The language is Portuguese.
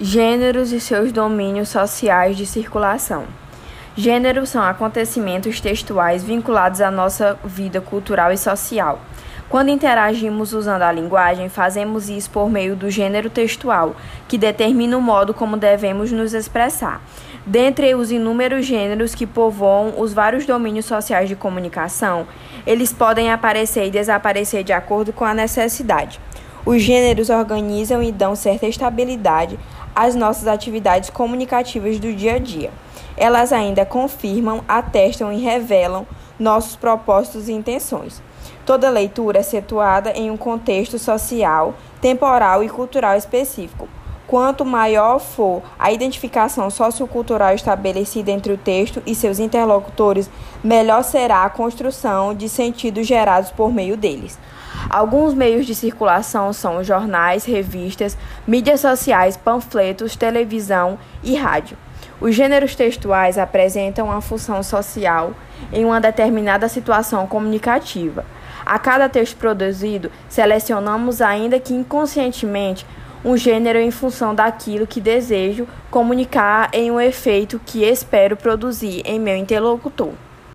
Gêneros e seus domínios sociais de circulação. Gêneros são acontecimentos textuais vinculados à nossa vida cultural e social. Quando interagimos usando a linguagem, fazemos isso por meio do gênero textual, que determina o modo como devemos nos expressar. Dentre os inúmeros gêneros que povoam os vários domínios sociais de comunicação, eles podem aparecer e desaparecer de acordo com a necessidade. Os gêneros organizam e dão certa estabilidade às nossas atividades comunicativas do dia a dia. Elas ainda confirmam, atestam e revelam nossos propósitos e intenções. Toda leitura é situada em um contexto social, temporal e cultural específico. Quanto maior for a identificação sociocultural estabelecida entre o texto e seus interlocutores, melhor será a construção de sentidos gerados por meio deles. Alguns meios de circulação são jornais, revistas, mídias sociais, panfletos, televisão e rádio. Os gêneros textuais apresentam uma função social em uma determinada situação comunicativa. A cada texto produzido, selecionamos, ainda que inconscientemente, um gênero em função daquilo que desejo comunicar em um efeito que espero produzir em meu interlocutor.